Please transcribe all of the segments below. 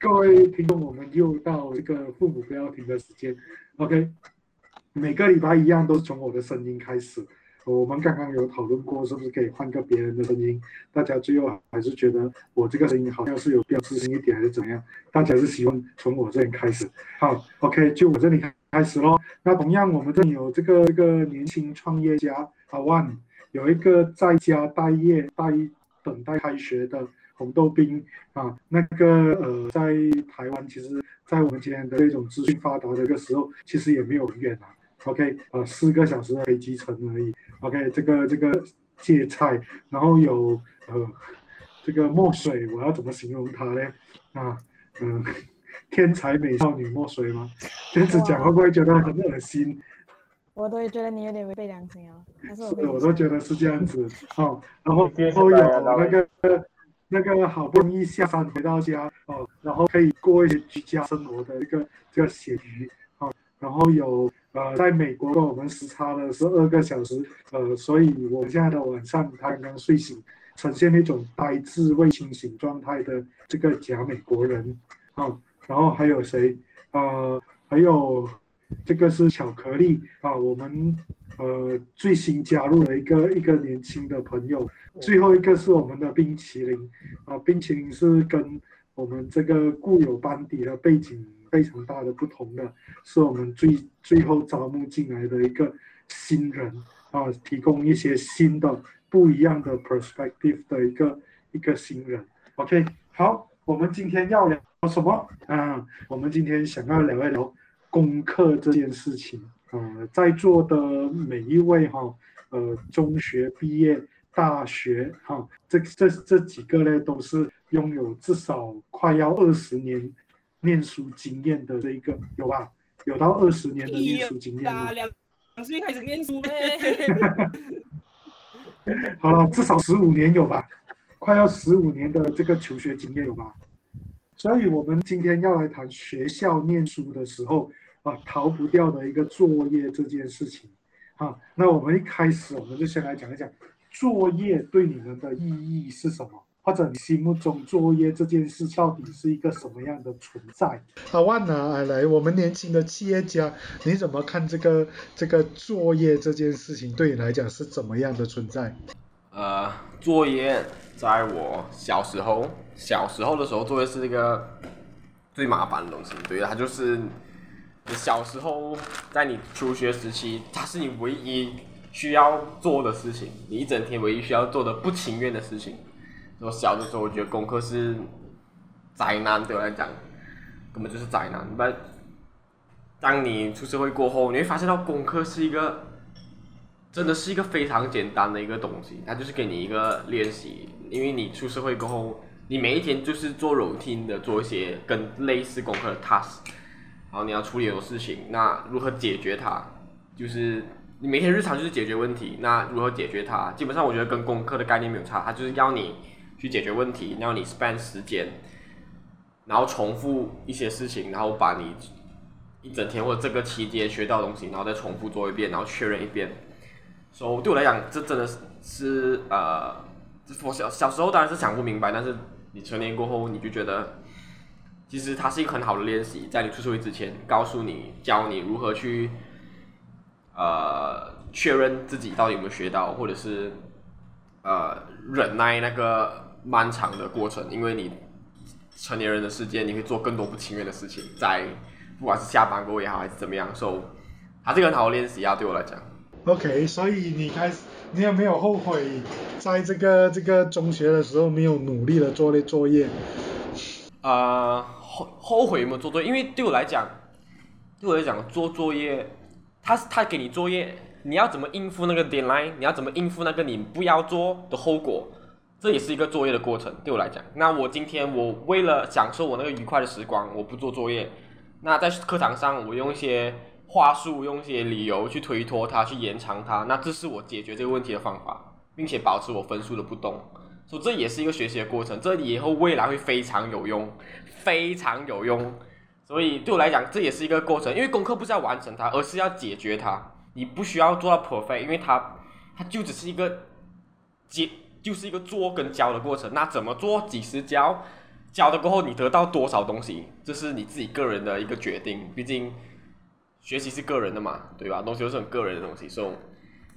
各位听众，我们又到这个父母不要停的时间，OK。每个礼拜一样，都是从我的声音开始。我们刚刚有讨论过，是不是可以换个别人的声音？大家最后还是觉得我这个声音好像是有标志性一点，还是怎样？大家是希望从我这里开始。好，OK，就我这里开始喽。那同样，我们这里有这个一个年轻创业家阿万，有一个在家待业、待等待开学的。红豆冰啊，那个呃，在台湾，其实，在我们今天的这种资讯发达的一个时候，其实也没有很远啊。OK，呃，四个小时的飞机程而已。OK，这个这个芥菜，然后有呃这个墨水，我要怎么形容它呢？啊，嗯，天才美少女墨水吗？这样子讲会不会觉得很恶心？我都觉得你有点违背良心啊。是我都觉得是这样子。哦，然后后有那个。那个好不容易下山回到家哦，然后可以过一些居家生活的一个这个咸鱼啊，然后有呃，在美国跟我们时差的十二个小时，呃，所以我现在的晚上他刚刚睡醒，呈现那种呆滞未清醒状态的这个假美国人啊，然后还有谁？呃，还有这个是巧克力啊，我们呃最新加入了一个一个年轻的朋友。最后一个是我们的冰淇淋啊，冰淇淋是跟我们这个固有班底的背景非常大的不同的，是我们最最后招募进来的一个新人啊，提供一些新的不一样的 perspective 的一个一个新人。OK，好，我们今天要聊什么啊？我们今天想要聊一聊功课这件事情啊，在座的每一位哈，呃，中学毕业。大学哈，这这这几个呢，都是拥有至少快要二十年念书经验的这一个，有吧？有到二十年的念书经验吗？两岁开始念书呗。好了，至少十五年有吧？快要十五年的这个求学经验有吧？所以，我们今天要来谈学校念书的时候啊，逃不掉的一个作业这件事情。好，那我们一开始，我们就先来讲一讲。作业对你们的意义是什么？或者你心目中作业这件事到底是一个什么样的存在？阿万呢？来，我们年轻的企业家，你怎么看这个这个作业这件事情对你来讲是怎么样的存在？呃，作业在我小时候，小时候的时候，作业是一个最麻烦的东西。对，它就是你小时候在你求学时期，它是你唯一。需要做的事情，你一整天唯一需要做的不情愿的事情。我小的时候，我觉得功课是灾难，对我来讲，根本就是灾难。但当你出社会过后，你会发现到功课是一个，真的是一个非常简单的一个东西，它就是给你一个练习。因为你出社会过后，你每一天就是做 routine 的做一些跟类似功课的 task，然后你要处理很多事情，那如何解决它，就是。你每天日常就是解决问题，那如何解决它？基本上我觉得跟功课的概念没有差，它就是要你去解决问题，要你 spend 时间，然后重复一些事情，然后把你一整天或者这个期间学到的东西，然后再重复做一遍，然后确认一遍。所以对我来讲，这真的是是呃，我小小时候当然是想不明白，但是你成年过后，你就觉得其实它是一个很好的练习，在你出社会之前，告诉你教你如何去。呃，确认自己到底有没有学到，或者是呃忍耐那个漫长的过程，因为你成年人的世界，你会做更多不情愿的事情，在不管是下班过也好，还是怎么样，所以它是个很好的练习啊，对我来讲。OK，所以你开始，你有没有后悔在这个这个中学的时候没有努力的做那作业？呃，后后悔有没有做作业？因为对我来讲，对我来讲做作业。他他给你作业，你要怎么应付那个 deadline？你要怎么应付那个你不要做的后果？这也是一个作业的过程，对我来讲。那我今天我为了享受我那个愉快的时光，我不做作业。那在课堂上，我用一些话术，用一些理由去推脱它，去延长它。那这是我解决这个问题的方法，并且保持我分数的不动。所以这也是一个学习的过程，这以后未来会非常有用，非常有用。所以对我来讲，这也是一个过程，因为功课不是要完成它，而是要解决它。你不需要做到 perfect，因为它，它就只是一个解，就是一个做跟教的过程。那怎么做，几时教，教了过后你得到多少东西，这是你自己个人的一个决定。毕竟学习是个人的嘛，对吧？东西都是很个人的东西。So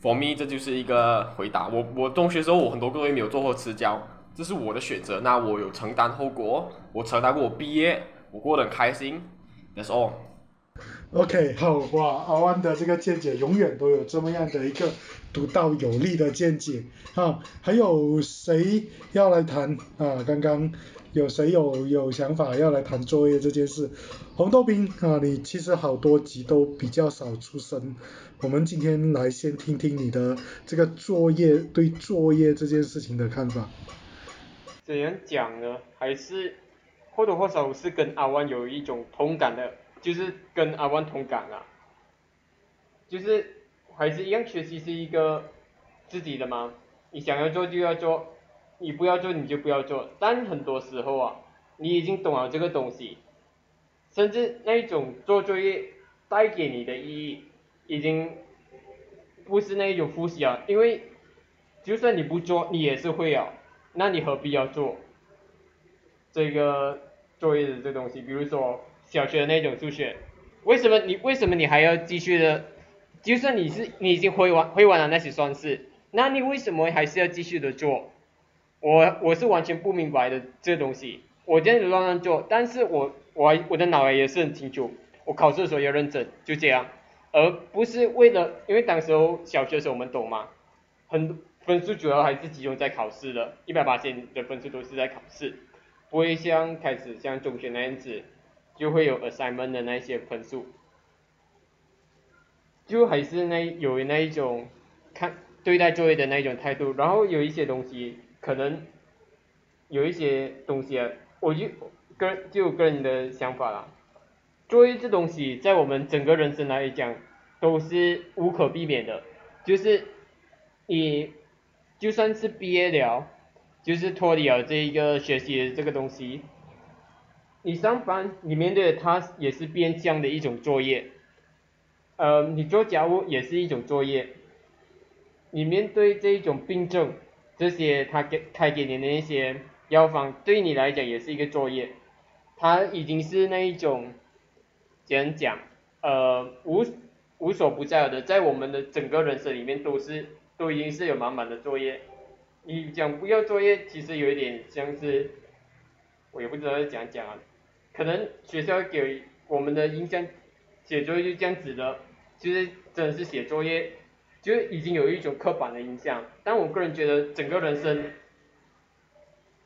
for me，这就是一个回答。我我中学时候我很多个月没有做过私教，这是我的选择。那我有承担后果，我承担过我毕业，我过得很开心。That's all。OK，好哇，阿万的这个见解永远都有这么样的一个独到有力的见解啊！还有谁要来谈啊？刚刚有谁有有想法要来谈作业这件事？红豆冰啊，你其实好多集都比较少出声，我们今天来先听听你的这个作业对作业这件事情的看法。怎样讲呢？还是或多或少是跟阿万有一种同感的。就是跟阿万同感啊，就是还是一样，学习是一个自己的嘛，你想要做就要做，你不要做你就不要做。但很多时候啊，你已经懂了这个东西，甚至那种做作业带给你的意义，已经不是那一种复习啊，因为就算你不做，你也是会啊，那你何必要做这个作业的这东西？比如说。小学的那种数学，为什么你为什么你还要继续的？就算你是你已经会完会完了那些算式，那你为什么还是要继续的做？我我是完全不明白的这东西，我这样子乱乱做，但是我我我的脑袋也是很清楚，我考试的时候要认真，就这样，而不是为了因为当时候小学的时候我们懂嘛，很分数主要还是集中在考试的，一百八千的分数都是在考试，不会像开始像中学那样子。就会有 assignment 的那些分数，就还是那有那一种看对待作业的那一种态度，然后有一些东西可能有一些东西啊，我就个人就个人的想法啦，作业这东西在我们整个人生来讲都是无可避免的，就是你就算是毕业了，就是脱离了这一个学习的这个东西。你上班，你面对的它也是变相的一种作业，呃，你做家务也是一种作业，你面对这一种病症，这些他给开给你的那些药方，对你来讲也是一个作业，他已经是那一种，怎样讲，呃，无无所不在的，在我们的整个人生里面都是都已经是有满满的作业，你讲不要作业，其实有一点像是，我也不知道怎样讲啊。可能学校给我们的印象，写作业就这样子的，就是真的是写作业，就已经有一种刻板的印象。但我个人觉得，整个人生，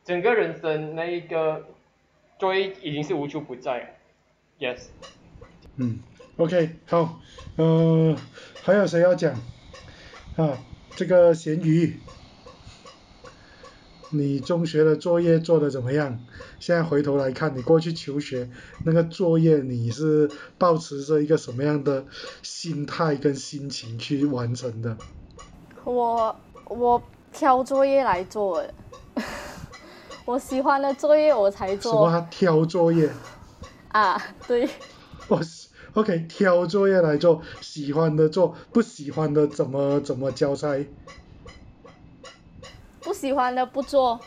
整个人生那一个作业已经是无处不在，yes。嗯，OK，好，呃，还有谁要讲？啊，这个咸鱼。你中学的作业做的怎么样？现在回头来看，你过去求学那个作业，你是保持着一个什么样的心态跟心情去完成的？我我挑作业来做，我喜欢的作业我才做。什么挑作业？啊，对。我 OK，挑作业来做，喜欢的做，不喜欢的怎么怎么交差？不喜欢的不做，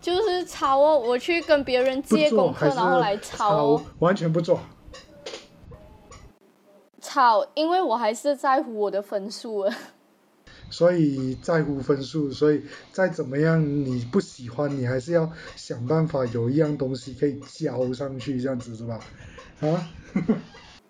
就是抄哦。我去跟别人借功课，然后来抄哦。完全不做。抄，因为我还是在乎我的分数。所以在乎分数，所以再怎么样你不喜欢，你还是要想办法有一样东西可以交上去，这样子是吧？啊？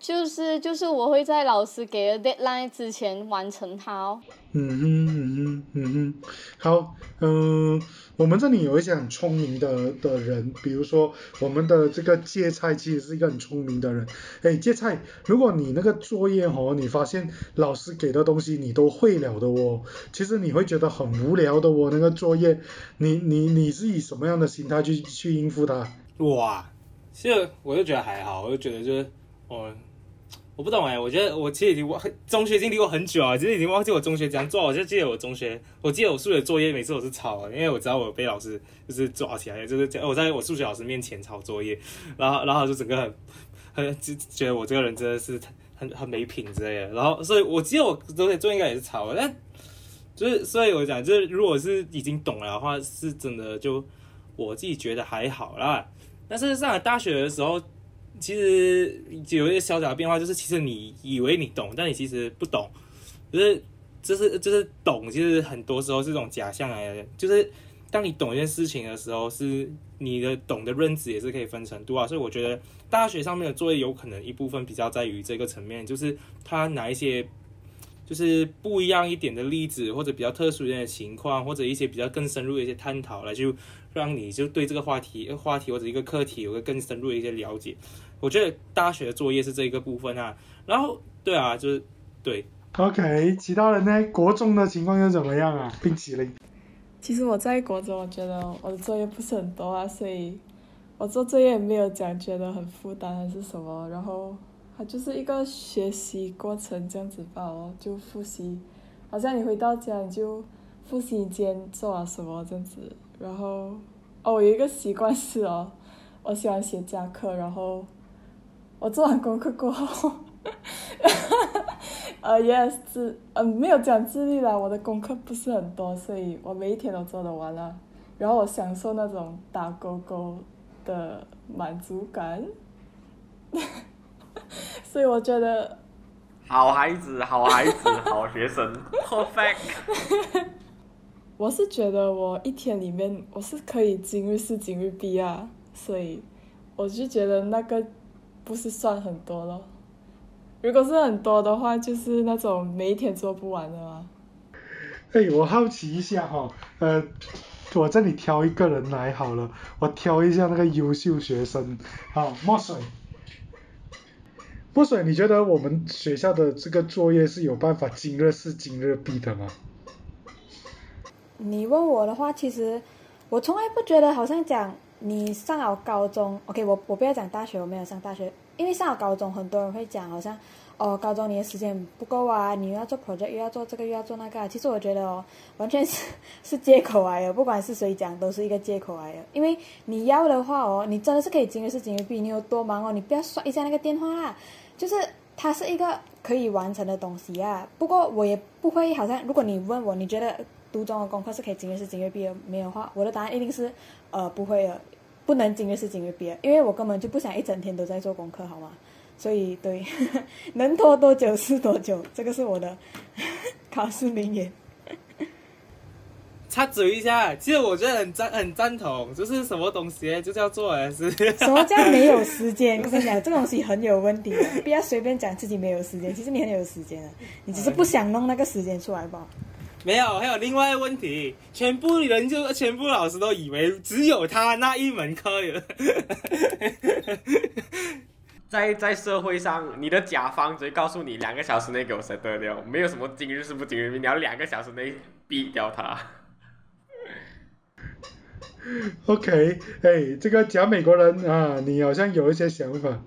就是就是我会在老师给的 deadline 之前完成它哦。嗯哼嗯哼嗯哼，好，嗯，我们这里有一些很聪明的的人，比如说我们的这个芥菜其实是一个很聪明的人。哎，芥菜，如果你那个作业哦，你发现老师给的东西你都会了的哦，其实你会觉得很无聊的哦，那个作业，你你你是以什么样的心态去去应付它？哇，其实我就觉得还好，我就觉得就是哦。我不懂哎，我觉得我其实已经忘中学已经离我很久啊，其实已经忘记我中学怎样做。我就记得我中学，我记得我数学作业每次我是抄，因为我知道我被老师就是抓起来，就是我在我数学老师面前抄作业，然后然后就整个很很就觉得我这个人真的是很很没品之类的。然后所以我记得我中学作业应该也是抄，但就是所以我讲就是如果是已经懂了的话，是真的就我自己觉得还好啦。但是上了大学的时候，其实有一些小小的变化，就是其实你以为你懂，但你其实不懂，就是就是就是懂，其实很多时候是这种假象来的。就是当你懂一件事情的时候，是你的懂的认知也是可以分程度啊。所以我觉得大学上面的作业有可能一部分比较在于这个层面，就是他拿一些。就是不一样一点的例子，或者比较特殊一点的情况，或者一些比较更深入的一些探讨，来就让你就对这个话题、话题或者一个课题有个更深入的一些了解。我觉得大学的作业是这一个部分啊。然后，对啊，就是对。OK，其他人呢？国中的情况又怎么样啊？冰淇淋。其实我在国中，我觉得我的作业不是很多啊，所以我做作业没有讲觉得很负担还是什么，然后它。就是一个学习过程这样子吧哦，就复习，好像你回到家你就复习你今天做了什么这样子，然后哦，我有一个习惯是哦，我喜欢写夹克，然后我做完功课过后，呃，yes，自呃没有讲自律啦，我的功课不是很多，所以我每一天都做得完了，然后我享受那种打勾勾的满足感。所以我觉得，好孩子，好孩子，好学生，perfect。我是觉得我一天里面我是可以今日事今日毕啊，所以我就觉得那个不是算很多咯。如果是很多的话，就是那种每一天做不完的嘛。哎，我好奇一下哈，呃，我这里挑一个人来好了，我挑一下那个优秀学生，好，墨水。墨水，你觉得我们学校的这个作业是有办法今日事今日毕的吗？你问我的话，其实我从来不觉得好像讲你上了高中，OK，我我不要讲大学，我没有上大学，因为上了高中，很多人会讲好像。哦，高中你的时间不够啊，你又要做 project，又要做这个，又要做那个。其实我觉得哦，完全是 是借口来的，不管是谁讲，都是一个借口来的。因为你要的话哦，你真的是可以今日事今日毕，你有多忙哦，你不要刷一下那个电话啦。就是它是一个可以完成的东西啊。不过我也不会好像，如果你问我，你觉得读中的功课是可以今日事今月毕的没有的话，我的答案一定是呃不会的，不能今日事今日毕，因为我根本就不想一整天都在做功课，好吗？所以，对，能拖多久是多久，这个是我的考试名言。插嘴一下，其实我觉得很赞，很赞同，就是什么东西就叫做还是？什么叫没有时间？我跟你讲，这个东西很有问题，不要随便讲自己没有时间，其实你很有时间的，你只是不想弄那个时间出来吧。没有，还有另外一个问题，全部人就全部老师都以为只有他那一门课有。在在社会上，你的甲方只会告诉你两个小时内给我 set 掉，没有什么今日事不今日毕，你要两个小时内毙掉他。OK，哎，这个假美国人啊，你好像有一些想法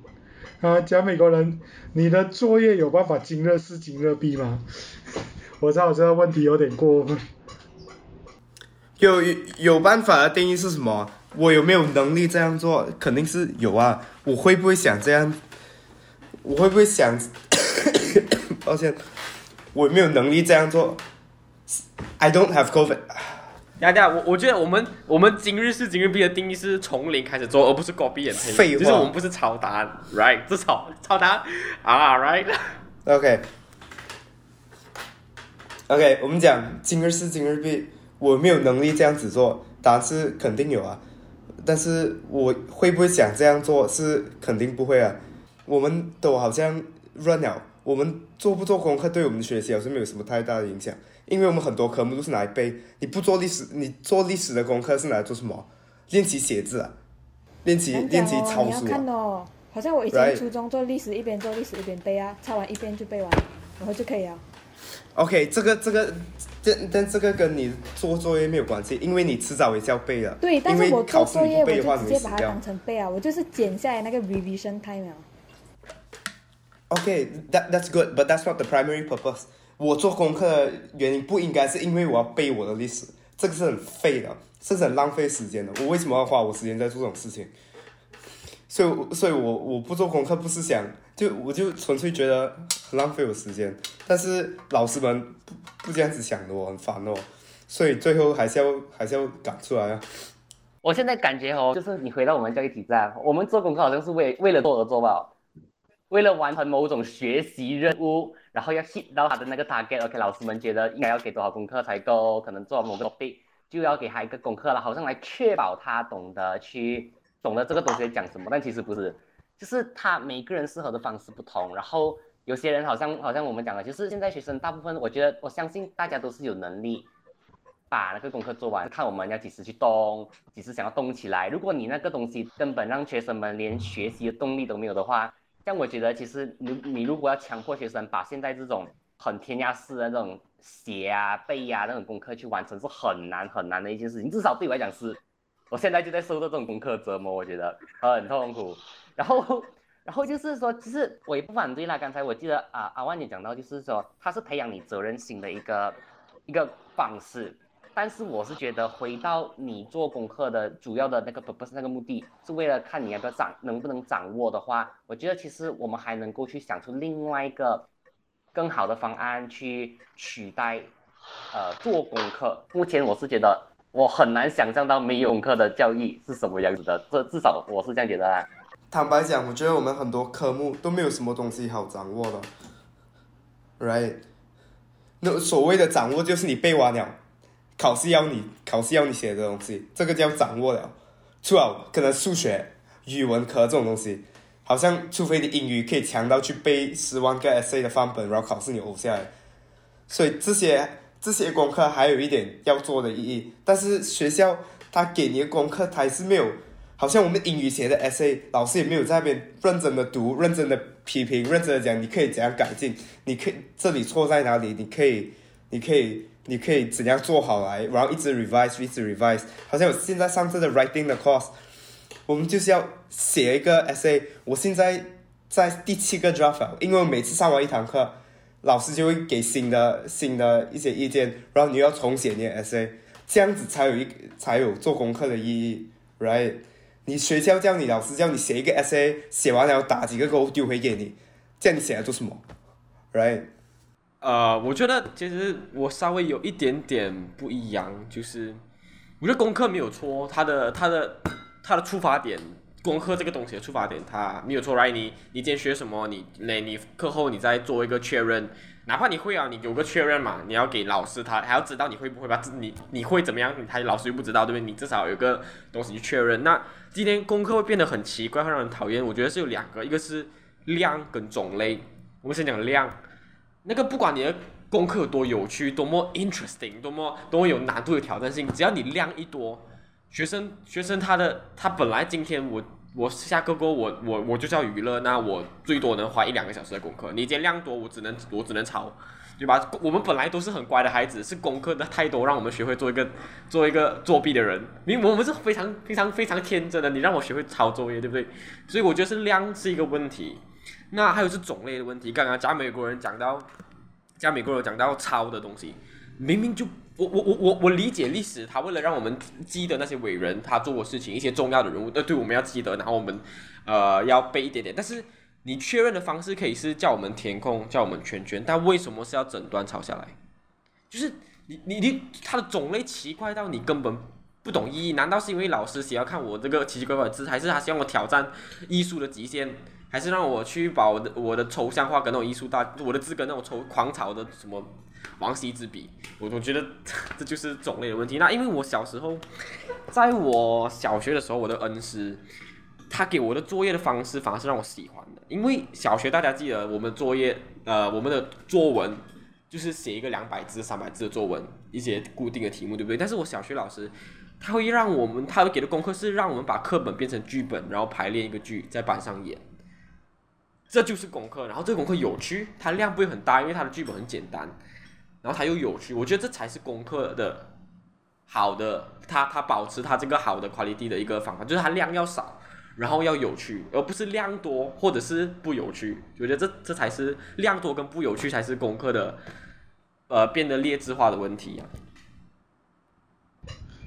啊，假美国人，你的作业有办法今日事今日毕吗？我知道这个问题有点过分。有有办法的定义是什么？我有没有能力这样做？肯定是有啊。我会不会想这样？我会不会想？抱歉，我没有能力这样做。I don't have COVID。呀呀，我我觉得我们我们今日是今日毕的定义是从零开始做，而不是 copy and paste。废话，就是我们不是抄答案，right？是抄抄答案啊，right？OK。OK，我们讲今日事今日毕，我没有能力这样子做，答案是肯定有啊。但是我会不会想这样做是肯定不会啊，我们都好像乱了，我们做不做功课对我们的学习好像没有什么太大的影响，因为我们很多科目都是拿来背，你不做历史，你做历史的功课是拿来做什么？练习写字啊，练习练习抄书。你要看哦，好像我以前初中做历史，一边做历史一边背啊，抄完一遍就背完，然后就可以了。OK，这个这个，但但这个跟你做作业没有关系，因为你迟早也是要背的。对，但是我做作业我就直接把它当成背啊，我就是剪下来那个 revision time 啊。OK，that that's good，but that's not the primary purpose。我做功课的原因不应该是因为我要背我的历史，这个是很废的，这是很浪费时间的。我为什么要花我时间在做这种事情？所以，所以我我不做功课不是想。就我就纯粹觉得很浪费我时间，但是老师们不不这样子想的，我很烦哦，所以最后还是要还是要赶出来啊。我现在感觉哦，就是你回到我们教育体制啊，我们做功课好像是为为了做而做吧，为了完成某种学习任务，然后要 hit 到他的那个 target，OK，老师们觉得应该要给多少功课才够，可能做某个 topic 就要给他一个功课了，好像来确保他懂得去懂得这个东西讲什么，但其实不是，就是他每个人适合的方式不同，然后有些人好像好像我们讲的，就是现在学生大部分，我觉得我相信大家都是有能力。把那个功课做完，看我们要几时去动，几时想要动起来。如果你那个东西根本让学生们连学习的动力都没有的话，像我觉得其实你你如果要强迫学生把现在这种很填鸭式的那种写啊背啊那种功课去完成，是很难很难的一件事情。至少对我来讲是，我现在就在受到这种功课折磨，我觉得很痛苦。然后然后就是说，其实我也不反对啦。刚才我记得啊阿万也讲到，就是说他是培养你责任心的一个一个方式。但是我是觉得，回到你做功课的主要的那个不是那个目的，是为了看你要不要掌能不能掌握的话，我觉得其实我们还能够去想出另外一个更好的方案去取代，呃，做功课。目前我是觉得我很难想象到没有课的教育是什么样子的，这至少我是这样觉得啦。坦白讲，我觉得我们很多科目都没有什么东西好掌握的，right？那所谓的掌握就是你背完了。考试要你考试要你写的东西，这个叫掌握了。除了可能数学、语文科这种东西，好像除非你英语可以强到去背十万个 essay 的范本，然后考试你呕下来。所以这些这些功课还有一点要做的意义，但是学校他给你的功课他还是没有，好像我们英语写的 essay，老师也没有在那边认真的读、认真的批评、认真的讲，你可以怎样改进，你可以这里错在哪里，你可以，你可以。你可以怎样做好来，然后一直 revise，一直 revise。好像我现在上这个 writing 的 course，我们就是要写一个 essay。我现在在第七个 draft，因为我每次上完一堂课，老师就会给新的新的一些意见，然后你要重写你的 essay，这样子才有一才有做功课的意义，right？你学校叫你老师叫你写一个 essay，写完了打几个勾丢回给你，这样你写来做什么，right？呃，我觉得其实我稍微有一点点不一样，就是我觉得功课没有错，它的它的它的出发点，功课这个东西的出发点，它没有错，right？你你今天学什么，你那你课后你再做一个确认，哪怕你会啊，你有个确认嘛，你要给老师他还要知道你会不会吧，你你会怎么样，他老师又不知道，对不对？你至少有个东西去确认。那今天功课会变得很奇怪，会让人讨厌。我觉得是有两个，一个是量跟种类。我们先讲量。那个不管你的功课有多有趣，多么 interesting，多么多么有难度、有挑战性，只要你量一多，学生学生他的他本来今天我我下课过我我我就叫娱乐，那我最多能花一两个小时的功课。你今天量多，我只能我只能抄，对吧？我们本来都是很乖的孩子，是功课的太多，让我们学会做一个 做一个作弊的人。明我们是非常非常非常天真的，你让我学会抄作业，对不对？所以我觉得是量是一个问题。那还有是种类的问题。刚刚讲美国人讲到，讲美国人讲到抄的东西，明明就我我我我我理解历史，他为了让我们记得那些伟人，他做过事情，一些重要的人物，呃，对，我们要记得，然后我们呃要背一点点。但是你确认的方式可以是叫我们填空，叫我们圈圈，但为什么是要整段抄下来？就是你你你，它的种类奇怪到你根本不懂意义。难道是因为老师想要看我这个奇奇怪怪的字，还是他希望我挑战艺术的极限？还是让我去把我的我的抽象画跟那种艺术大，我的字跟那种抽狂草的什么王羲之比，我我觉得这就是种类的问题。那因为我小时候，在我小学的时候，我的恩师他给我的作业的方式反而是让我喜欢的。因为小学大家记得我们作业，呃，我们的作文就是写一个两百字、三百字的作文，一些固定的题目，对不对？但是我小学老师他会让我们，他会给的功课是让我们把课本变成剧本，然后排练一个剧在板上演。这就是功课，然后这个功课有趣，它量不会很大，因为它的剧本很简单，然后它又有趣，我觉得这才是功课的好的，它它保持它这个好的 quality 的一个方法，就是它量要少，然后要有趣，而不是量多或者是不有趣，我觉得这这才是量多跟不有趣才是功课的，呃，变得劣质化的问题啊。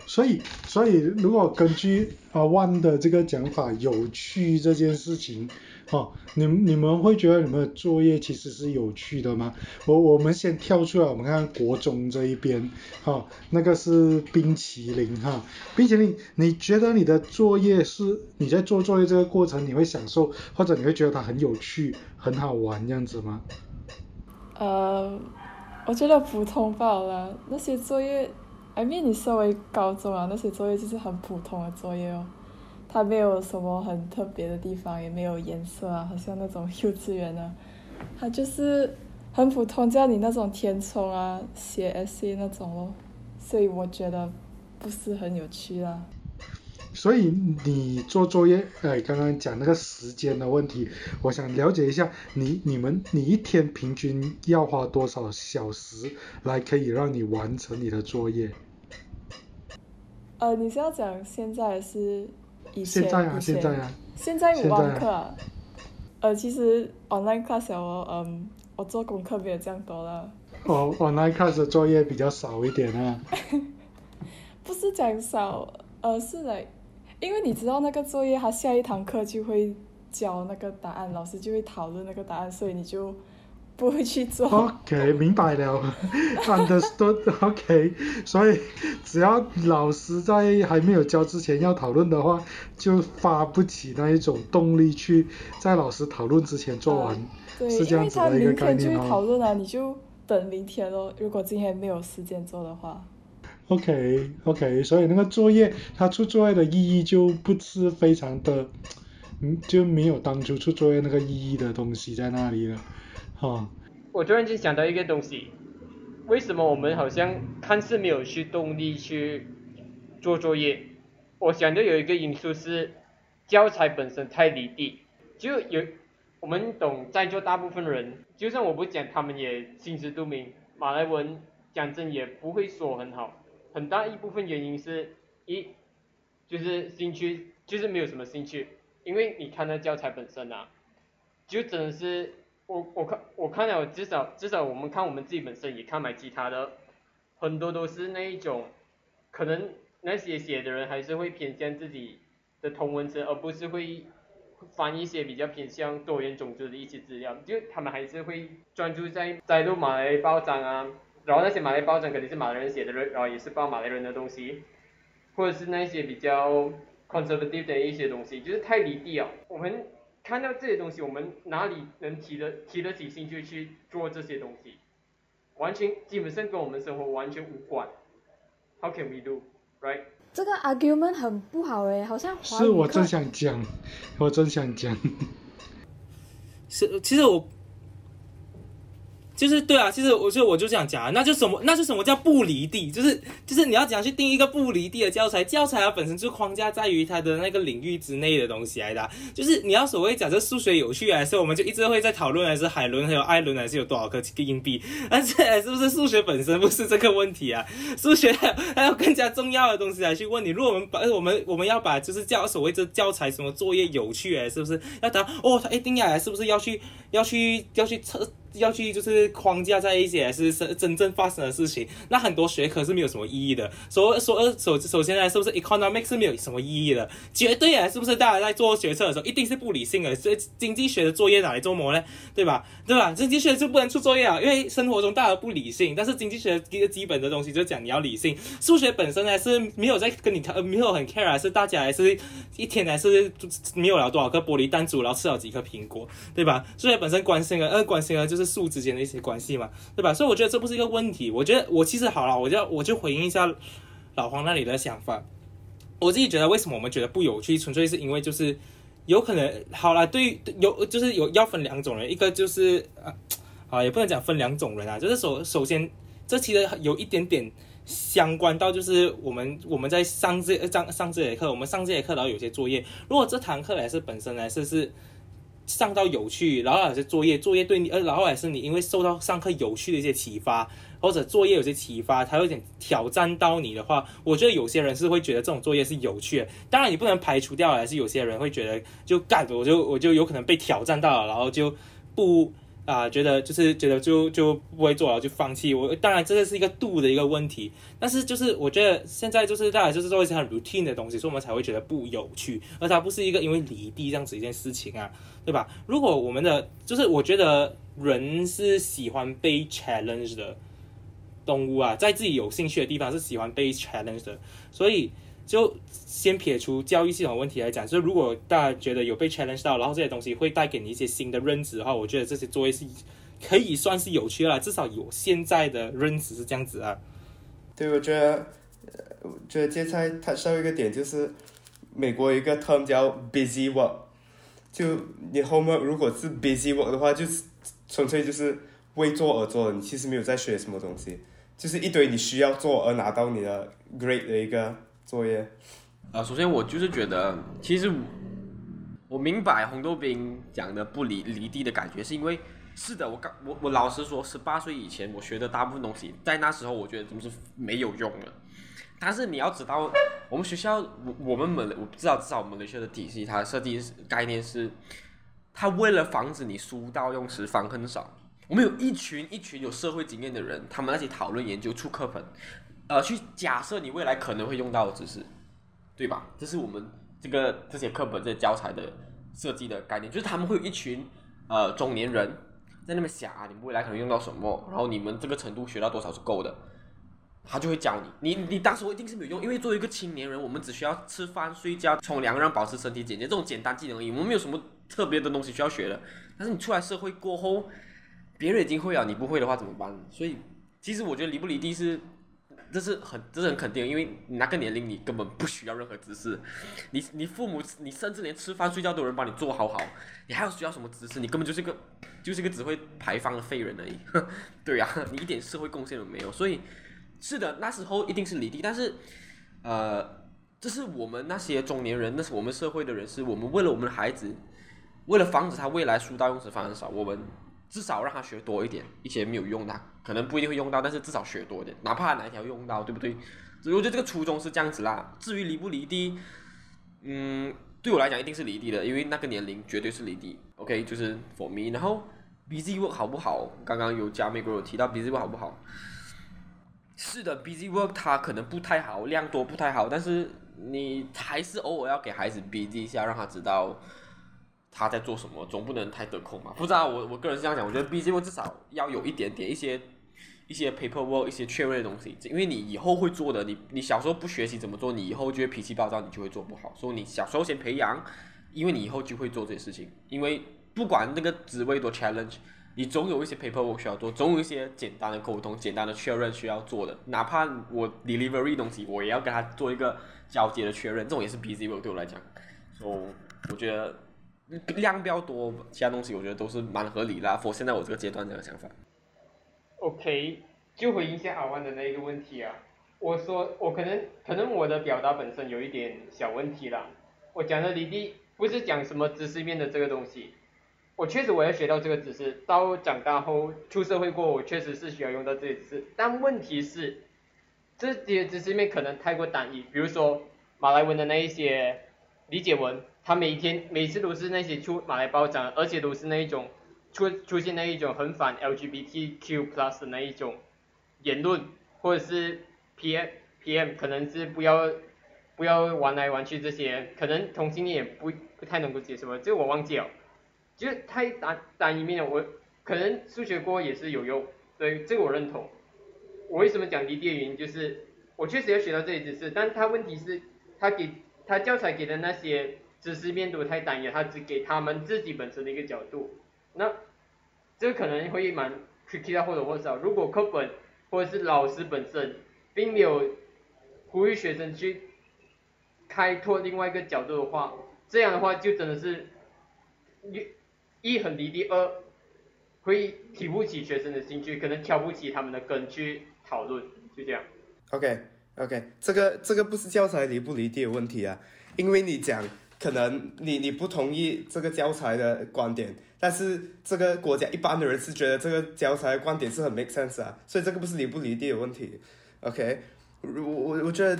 所以所以如果根据啊万的这个讲法，有趣这件事情，哦，你你们会觉得你们的作业其实是有趣的吗？我我们先跳出来，我们看国中这一边，哈、那个是冰淇淋哈，冰淇淋，你觉得你的作业是你在做作业这个过程，你会享受，或者你会觉得它很有趣、很好玩这样子吗？呃，我觉得普通罢了，那些作业，I mean 你身为高中啊，那些作业就是很普通的作业哦，它没有什么很特别的地方，也没有颜色啊，好像那种 幼稚园啊，它就是很普通，叫你那种填充啊、写 essay 那种咯，所以我觉得不是很有趣啦。所以你做作业，呃，刚刚讲那个时间的问题，我想了解一下，你你们你一天平均要花多少小时来可以让你完成你的作业？呃，你是要讲现在还是以前？现在啊，现在啊，现在现在网课啊，呃，其实 online class 我嗯，我做功课没有这样多了，我，online class 的作业比较少一点啊。不是讲少，呃，是来，因为你知道那个作业，他下一堂课就会教那个答案，老师就会讨论那个答案，所以你就不会去做。OK，明白了，understood。OK，所以只要老师在还没有教之前要讨论的话，就发不起那一种动力去在老师讨论之前做完。对，是这样子的一个概念哦讨论啊，你就等明天咯。如果今天没有时间做的话，OK OK，所以那个作业他出作业的意义就不是非常的，嗯，就没有当初出作业那个意义的东西在那里了，哈、我突然间想到一个东西，为什么我们好像看似没有去动力去做作业？我想到有一个因素是教材本身太离地，就有我们懂在座大部分人，就算我不讲，他们也心知肚明，马来文讲真也不会说很好，很大一部分原因是一就是兴趣就是没有什么兴趣，因为你看那教材本身啊，就真的是我我看我看了至少至少我们看我们自己本身也看买其他的，很多都是那一种，可能那些写的人还是会偏向自己的同文词，而不是会翻一些比较偏向多元种族的一些资料，就他们还是会专注在摘录马来报章啊，然后那些马来报章肯定是马来人写的，然后也是报马来人的东西，或者是那些比较 conservative 的一些东西，就是太离地了。我们看到这些东西，我们哪里能提得提得起兴趣去做这些东西？完全基本上跟我们生活完全无关。How can we do, right? 这个 argument 很不好诶，好像是我真想讲，我真想讲，是，其实我就是对啊，其实我就我就这样讲啊，那就什么，那就什么叫不离地，就是就是你要怎样去定一个不离地的教材？教材啊本身就框架在于它的那个领域之内的东西来的、就是你要所谓讲这数学有趣还是我们就一直会在讨论还是海伦还有艾伦还是有多少颗硬币，但是是不是数学本身不是这个问题啊？数学还有还有更加重要的东西来去问你。如果我们把我们我们要把就是教所谓这教材什么作业有趣哎，是不是要答哦？他一定要来，是不是要去要去要去测？要去就是框架在一些还是真真正发生的事情，那很多学科是没有什么意义的。首首首首先呢，是不是 economics 是没有什么意义的？绝对啊，是不是大家在做决策的时候一定是不理性的？所以经济学的作业拿来做么呢？对吧？对吧？经济学就不能出作业啊，因为生活中大家不理性。但是经济学一个基本的东西就讲你要理性。数学本身呢是没有在跟你谈没有很 care，还是大家还是一天还是没有了多少颗玻璃弹珠，然后吃了几颗苹果，对吧？数学本身关心的呃关心的就是数之间的一些关系嘛，对吧？所以我觉得这不是一个问题。我觉得我其实好了，我就我就回应一下老黄那里的想法。我自己觉得为什么我们觉得不有趣，纯粹是因为就是有可能好了，对于有就是有要分两种人，一个就是啊啊也不能讲分两种人啊，就是首首先这其实有一点点。相关到就是我们我们在上这上上这节课，我们上这节课然后有些作业，如果这堂课来是本身来是是上到有趣，然后有些作业，作业对你，呃，然后也是你因为受到上课有趣的一些启发，或者作业有些启发，它有点挑战到你的话，我觉得有些人是会觉得这种作业是有趣的。当然，你不能排除掉，还是有些人会觉得就干，我就我就有可能被挑战到了，然后就不啊，觉得就是觉得就就不会做了，就放弃。我当然这个是一个度的一个问题，但是就是我觉得现在就是大家就是做一些很 routine 的东西，所以我们才会觉得不有趣，而它不是一个因为离地这样子一件事情啊，对吧？如果我们的就是我觉得人是喜欢被 challenge 的动物啊，在自己有兴趣的地方是喜欢被 challenge 的，所以。就先撇除教育系统问题来讲，就如果大家觉得有被 challenge 到，然后这些东西会带给你一些新的认知的话，我觉得这些作业是可以算是有趣的，至少有现在的认知是这样子啊。对，我觉得，我觉得芥菜它稍微一个点就是，美国一个 term 叫 busy work，就你 homework 如果是 busy work 的话，就是纯粹就是为做而做的，你其实没有在学什么东西，就是一堆你需要做而拿到你的 grade 的一个。作业，啊，首先我就是觉得，其实我明白红豆冰讲的不离离地的感觉，是因为是的，我刚我我老实说，十八岁以前我学的大部分东西，在那时候我觉得都是没有用的。但是你要知道，我们学校我我们门我不知道至少我们学校的体系，它设计概念是，它为了防止你书到用时方恨少，我们有一群一群有社会经验的人，他们那些讨论研究出课本。呃，去假设你未来可能会用到的知识，对吧？这是我们这个这些课本、这些教材的设计的概念，就是他们会有一群呃中年人在那边想啊，你们未来可能用到什么，然后你们这个程度学到多少是够的，他就会教你。你你当时我一定是没有用，因为作为一个青年人，我们只需要吃饭、睡觉、冲凉，让保持身体简洁这种简单技能而已，我们没有什么特别的东西需要学的。但是你出来社会过后，别人已经会了，你不会的话怎么办？所以其实我觉得离不离地是。这是很，这是很肯定，因为你那个年龄，你根本不需要任何知识，你你父母，你甚至连吃饭睡觉都有人帮你做好好，你还要需要什么知识？你根本就是个，就是个只会排放的废人而已。对呀，你一点社会贡献都没有。所以，是的，那时候一定是离地，但是，呃，这是我们那些中年人，那是我们社会的人，是我们为了我们的孩子，为了防止他未来书到用时方恨少，我们。至少让他学多一点，一些没有用的，可能不一定会用到，但是至少学多一点，哪怕哪一条用到，对不对？我觉得这个初衷是这样子啦。至于离不离地，嗯，对我来讲一定是离地的，因为那个年龄绝对是离地。OK，就是 for me。然后 busy work 好不好？刚刚有加美国有提到 busy work 好不好？是的，busy work 它可能不太好，量多不太好，但是你还是偶尔要给孩子 busy 一下，让他知道。他在做什么，总不能太得空嘛？不知道，我我个人是这样讲，我觉得 B G work 至少要有一点点一些一些 paper work，一些确认的东西，因为你以后会做的，你你小时候不学习怎么做，你以后就会脾气暴躁，你就会做不好。所以你小时候先培养，因为你以后就会做这些事情。因为不管那个职位多 challenge，你总有一些 paper work 需要做，总有一些简单的沟通、简单的确认需要做的。哪怕我 delivery 东西，我也要跟他做一个交接的确认，这种也是 B G work 对我来讲。所以我觉得。量比较多，其他东西我觉得都是蛮合理的。for 现在我这个阶段这个想法。OK，就回应一下阿万的那一个问题啊。我说我可能可能我的表达本身有一点小问题啦。我讲的离地不是讲什么知识面的这个东西。我确实我要学到这个知识，到长大后出社会过，我确实是需要用到这些知识。但问题是，这些知识面可能太过单一。比如说马来文的那一些理解文。他每天每次都是那些出马来包章，而且都是那一种出出现那一种很反 LGBTQ plus 的那一种言论，或者是 PM PM 可能是不要不要玩来玩去这些，可能同性恋也不不太能够接受，这个我忘记了，就是太单单一面了。我可能数学过也是有用，对这个我认同。我为什么讲离地的原因就是，我确实要学到这些知识，但他问题是，他给他教材给的那些。知识面都太单一，他只给他们自己本身的一个角度，那这个可能会蛮 tricky 的或者或少。如果课本或者是老师本身并没有呼吁学生去开拓另外一个角度的话，这样的话就真的是一很离地，二会提不起学生的兴趣，可能挑不起他们的根去讨论，就这样。OK OK，这个这个不是教材离不离地的问题啊，因为你讲。可能你你不同意这个教材的观点，但是这个国家一般的人是觉得这个教材观点是很 make sense 啊，所以这个不是离不离地的问题，OK？我我我觉得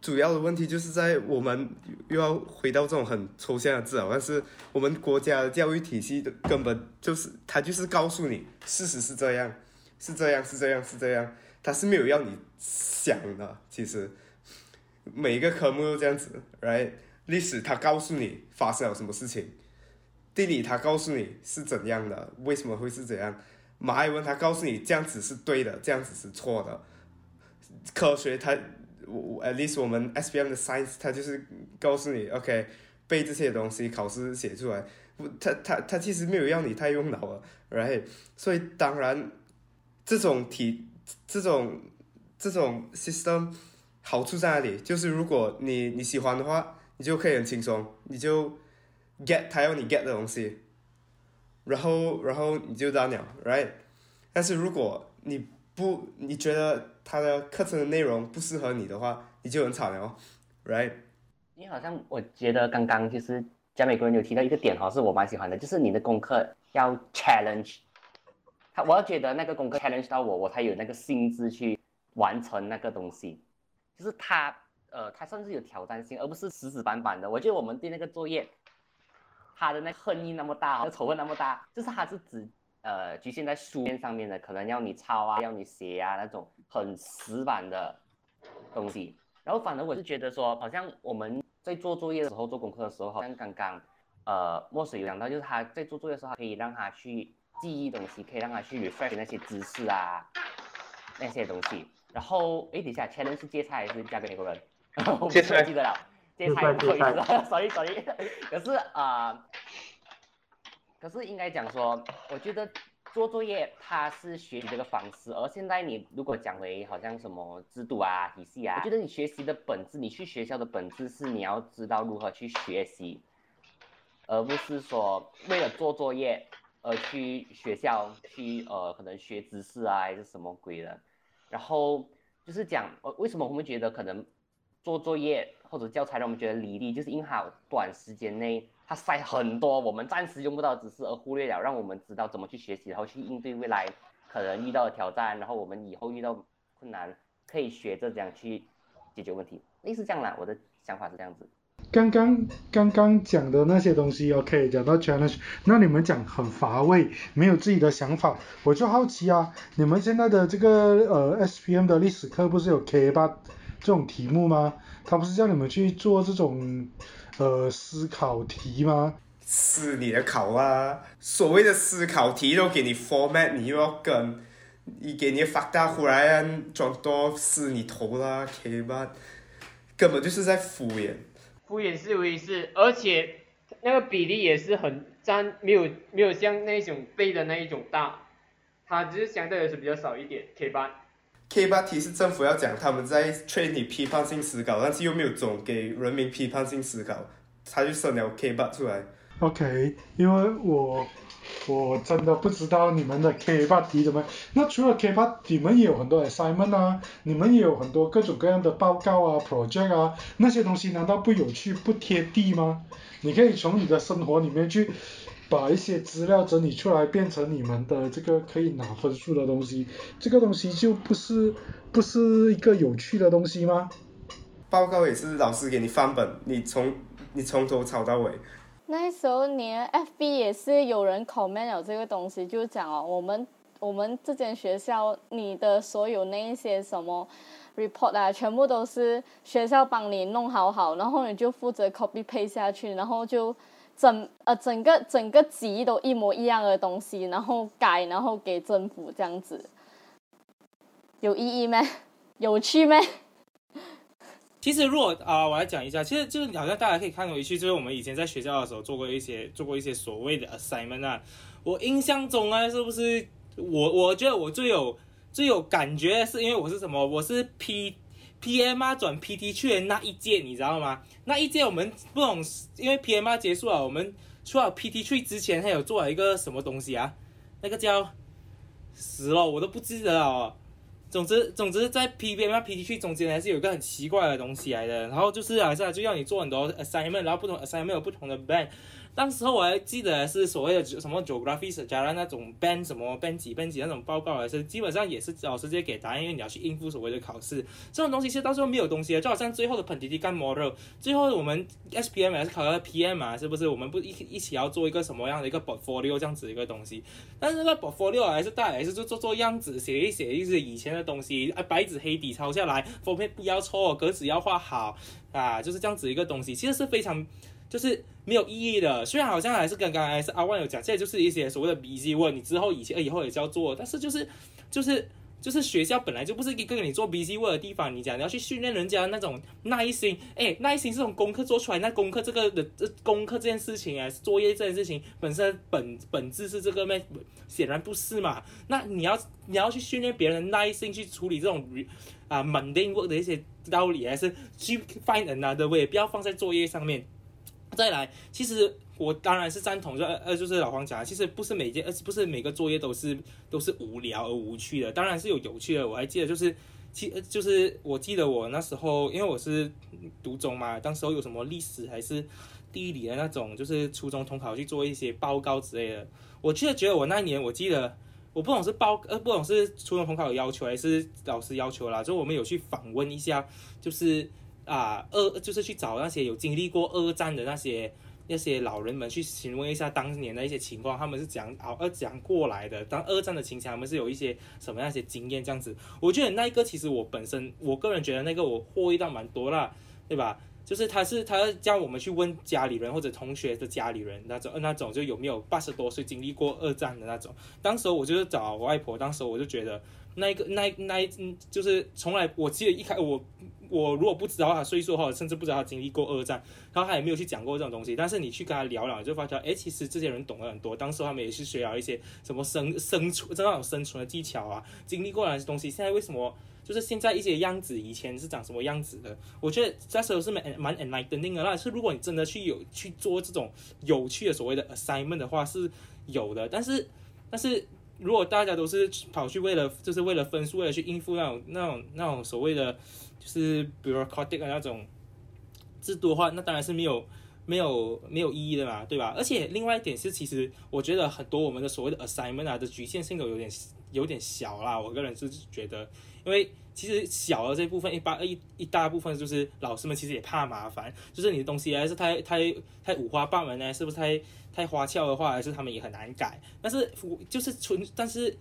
主要的问题就是在我们又要回到这种很抽象的字啊，但是我们国家的教育体系的根本就是它就是告诉你事实是这样，是这样，是这样，是这样，它是没有要你想的。其实每一个科目都这样子，right？历史它告诉你发生了什么事情，地理它告诉你是怎样的，为什么会是怎样，马来文它告诉你这样子是对的，这样子是错的。科学它，我我 at least 我们 S P M 的 science 它就是告诉你，OK 背这些东西，考试写出来，不，它它它其实没有要你太用脑了，right？所以当然，这种题，这种这种 system 好处在哪里？就是如果你你喜欢的话，你就可以很轻松，你就 get 他要你 get 的东西，然后然后你就当鸟，right？但是如果你不，你觉得他的课程的内容不适合你的话，你就很惨了，right？因为好像我觉得刚刚其实加美国人有提到一个点哈，是我蛮喜欢的，就是你的功课要 challenge，他我要觉得那个功课 challenge 到我，我才有那个心智去完成那个东西，就是他呃，他算是有挑战性，而不是死死板板的。我觉得我们对那个作业，他的那恨意那么大，仇恨那么大，就是他是指。呃，局限在书面上面的，可能要你抄啊，要你写啊，那种很死板的东西。然后，反而我是觉得说，好像我们在做作业的时候，做功课的时候，好像刚刚，呃，墨水有讲到，就是他在做作业的时候，可以让他去记忆东西，可以让他去 refresh 那些知识啊，那些东西。然后，哎，等一下，前人是芥菜还是嫁给美国人？芥菜记得了，芥菜不好意思，sorry sorry。可是啊。可是应该讲说，我觉得做作业它是学习这个方式，而现在你如果讲为好像什么制度啊、体系啊，我觉得你学习的本质，你去学校的本质是你要知道如何去学习，而不是说为了做作业而去学校去呃可能学知识啊还是什么鬼的。然后就是讲，呃为什么我们觉得可能做作业或者教材让我们觉得离地，就是因为它短时间内。他塞很多我们暂时用不到知识，而忽略了让我们知道怎么去学习，然后去应对未来可能遇到的挑战，然后我们以后遇到困难可以学着怎样去解决问题，类似这样啦。我的想法是这样子。刚刚刚刚讲的那些东西，OK，讲到 challenge，那你们讲很乏味，没有自己的想法，我就好奇啊，你们现在的这个呃 SPM 的历史课不是有 K 八这种题目吗？他不是叫你们去做这种？呃，思考题吗？是你的考啊，所谓的思考题都给你 format，你又要跟，你给你发大忽然装多是你头啦，K 吧，根本就是在敷衍。敷衍是为是，而且那个比例也是很占，没有没有像那种背的那一种大，它只是相对来说比较少一点，K 八。K 八题是政府要讲他们在 train 你批判性思考，但是又没有总给人民批判性思考，他就生了 K 八出来。OK，因为我我真的不知道你们的 K 八题怎么。那除了 K 八，你们也有很多 assignment 啊，你们也有很多各种各样的报告啊、project 啊，那些东西难道不有趣、不贴地吗？你可以从你的生活里面去。把一些资料整理出来，变成你们的这个可以拿分数的东西，这个东西就不是不是一个有趣的东西吗？报告也是老师给你翻本，你从你从头抄到尾。那时候你的 FB 也是有人 comment 有这个东西，就讲哦，我们我们这间学校你的所有那一些什么 report 啊，全部都是学校帮你弄好好，然后你就负责 copy paste 下去，然后就。整呃整个整个集都一模一样的东西，然后改，然后给政府这样子，有意义吗？有趣吗？其实如果啊，我来讲一下，其实就是好像大家可以看回去，就是我们以前在学校的时候做过一些做过一些所谓的 assignment 啊。我印象中啊，是不是我我觉得我最有最有感觉，是因为我是什么？我是 P。P M R 转 P T 去的那一届，你知道吗？那一届我们不懂，因为 P M R 结束了，我们出了 P T 去之前，还有做了一个什么东西啊？那个叫死了，我都不记得了。哦总之，总之在 P M R P T 去中间还是有一个很奇怪的东西来的。然后就是好像就要你做很多 assignment，然后不同 assignment 有不同的 band。当时候我还记得是所谓的什么 geography 加上那种 band 什么 band 几 band 几那种报告还是基本上也是老师直接给答案，因为你要去应付所谓的考试。这种东西其实到时候没有东西的，就好像最后的 p e n t i t i model，最后我们 SPM 还是考了 PM 啊，是不是？我们不一一起要做一个什么样的一个 portfolio 这样子一个东西？但是那个 portfolio 还是大还是就做做样子，写一写一些以前的东西，啊，白纸黑底抄下来，封面不要错，格子要画好啊，就是这样子一个东西，其实是非常。就是没有意义的，虽然好像还是跟刚才是阿万有讲，现在就是一些所谓的 BC 问，你之后以前以后也是要做，但是就是就是就是学校本来就不是一个你做 BC 问的地方，你讲你要去训练人家那种耐心，哎，耐心是从功课做出来，那功课这个的这功课这件事情啊，作业这件事情本身本本质是这个咩？显然不是嘛，那你要你要去训练别人的耐心去处理这种啊 mundane work 的一些道理，还是去 find another way，不要放在作业上面。再来，其实我当然是赞同，就呃就是老黄讲，其实不是每件，呃不是每个作业都是都是无聊而无趣的，当然是有有趣的。我还记得就是，其就是我记得我那时候，因为我是读中嘛，当时候有什么历史还是地理的那种，就是初中统考去做一些报告之类的。我记得觉得我那一年，我记得我不懂是报呃不懂是初中统考有要求还是老师要求啦，就我们有去访问一下，就是。啊，二就是去找那些有经历过二战的那些那些老人们去询问一下当年的一些情况，他们是怎样熬二讲过来的。当二战的情形，他们是有一些什么样一些经验这样子。我觉得那一个其实我本身我个人觉得那个我获益到蛮多啦，对吧？就是他是他叫我们去问家里人或者同学的家里人那种那种就有没有八十多岁经历过二战的那种。当时我就是找我外婆，当时我就觉得那一个那那一就是从来我记得一开我。我如果不知道他岁数的话，甚至不知道他经历过二战，然后他也没有去讲过这种东西。但是你去跟他聊聊，就发现，哎，其实这些人懂得很多。当时他们也是学了一些什么生生存这种生存的技巧啊，经历过来的东西。现在为什么就是现在一些样子，以前是长什么样子的？我觉得那时候是蛮蛮 enlightening 的。啦是如果你真的去有去做这种有趣的所谓的 assignment 的话，是有的。但是但是如果大家都是跑去为了就是为了分数，为了去应付那种那种那种所谓的。就是比如 COTIC 的那种制度的话，那当然是没有没有没有意义的嘛，对吧？而且另外一点是，其实我觉得很多我们的所谓的 assignment 啊的局限性都有点有点小啦。我个人是觉得，因为其实小的这部分一般一一大部分就是老师们其实也怕麻烦，就是你的东西还是太太太五花八门呢，是不是太太花俏的话，还是他们也很难改。但是我就是纯但是。